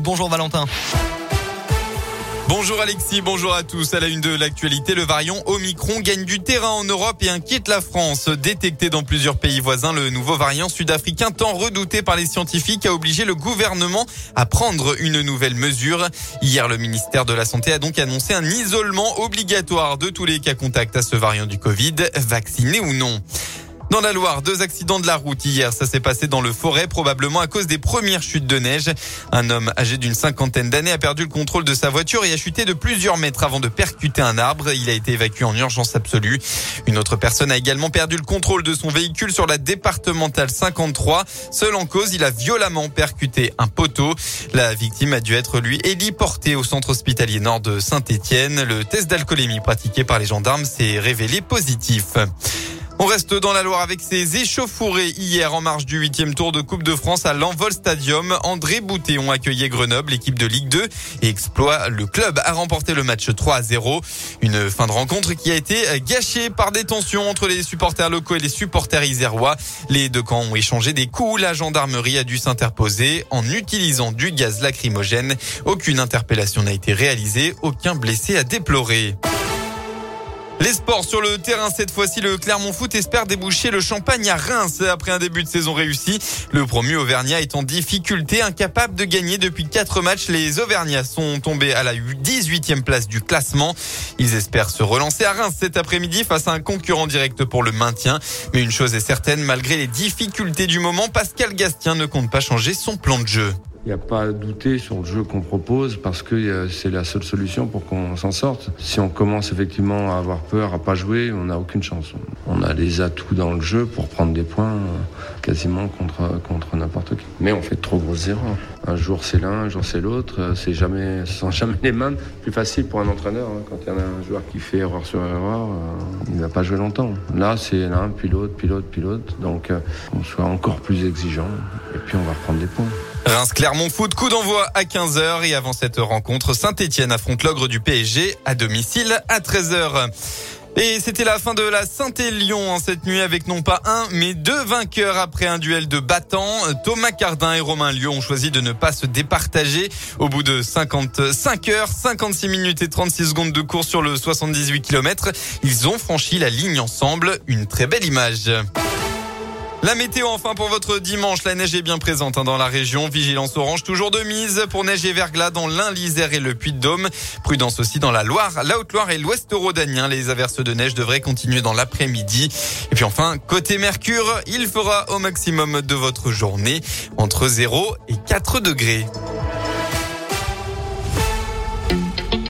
Bonjour Valentin. Bonjour Alexis, bonjour à tous. À la une de l'actualité, le variant Omicron gagne du terrain en Europe et inquiète la France. Détecté dans plusieurs pays voisins, le nouveau variant sud-africain tant redouté par les scientifiques a obligé le gouvernement à prendre une nouvelle mesure. Hier, le ministère de la Santé a donc annoncé un isolement obligatoire de tous les cas contacts à ce variant du Covid, vaccinés ou non. Dans la Loire, deux accidents de la route hier. Ça s'est passé dans le forêt, probablement à cause des premières chutes de neige. Un homme âgé d'une cinquantaine d'années a perdu le contrôle de sa voiture et a chuté de plusieurs mètres avant de percuter un arbre. Il a été évacué en urgence absolue. Une autre personne a également perdu le contrôle de son véhicule sur la départementale 53. Seul en cause, il a violemment percuté un poteau. La victime a dû être, lui, héliportée au centre hospitalier nord de Saint-Étienne. Le test d'alcoolémie pratiqué par les gendarmes s'est révélé positif. On reste dans la Loire avec ses échauffourées hier en marge du huitième tour de Coupe de France à l'Envol Stadium. André Boutéon accueillait Grenoble, l'équipe de Ligue 2 et exploit le club a remporté le match 3 à 0. Une fin de rencontre qui a été gâchée par des tensions entre les supporters locaux et les supporters isérois. Les deux camps ont échangé des coups. La gendarmerie a dû s'interposer en utilisant du gaz lacrymogène. Aucune interpellation n'a été réalisée, aucun blessé à déplorer. Les sports sur le terrain, cette fois-ci, le Clermont Foot espère déboucher le champagne à Reims après un début de saison réussi. Le promu Auvergnat est en difficulté, incapable de gagner depuis quatre matchs. Les Auvergnats sont tombés à la 18e place du classement. Ils espèrent se relancer à Reims cet après-midi face à un concurrent direct pour le maintien. Mais une chose est certaine, malgré les difficultés du moment, Pascal Gastien ne compte pas changer son plan de jeu. Il n'y a pas à douter sur le jeu qu'on propose parce que c'est la seule solution pour qu'on s'en sorte. Si on commence effectivement à avoir peur, à pas jouer, on n'a aucune chance. On a les atouts dans le jeu pour prendre des points quasiment contre, contre n'importe qui. Mais on fait trop grosses erreurs. Un jour c'est l'un, un jour c'est l'autre. C'est jamais, sont jamais les mêmes. Plus facile pour un entraîneur hein. quand il y en a un joueur qui fait erreur sur erreur, euh, il ne va pas jouer longtemps. Là c'est l'un, puis l'autre, puis l'autre, puis l'autre. Donc euh, on soit encore plus exigeant et puis on va reprendre des points. Reims-Clermont Foot, coup d'envoi à 15h et avant cette rencontre, Saint-Etienne affronte l'ogre du PSG à domicile à 13h. Et c'était la fin de la Saint-Élion cette nuit avec non pas un, mais deux vainqueurs après un duel de battants. Thomas Cardin et Romain Lieu ont choisi de ne pas se départager. Au bout de 55 heures, 56 minutes et 36 secondes de course sur le 78 km, ils ont franchi la ligne ensemble. Une très belle image. La météo enfin pour votre dimanche. La neige est bien présente hein, dans la région. Vigilance orange toujours de mise pour neige et verglas dans l'Ain, l'Isère et le Puy-de-Dôme. Prudence aussi dans la Loire, la Haute-Loire et l'Ouest rhodanien. Les averses de neige devraient continuer dans l'après-midi. Et puis enfin, côté Mercure, il fera au maximum de votre journée entre 0 et 4 degrés.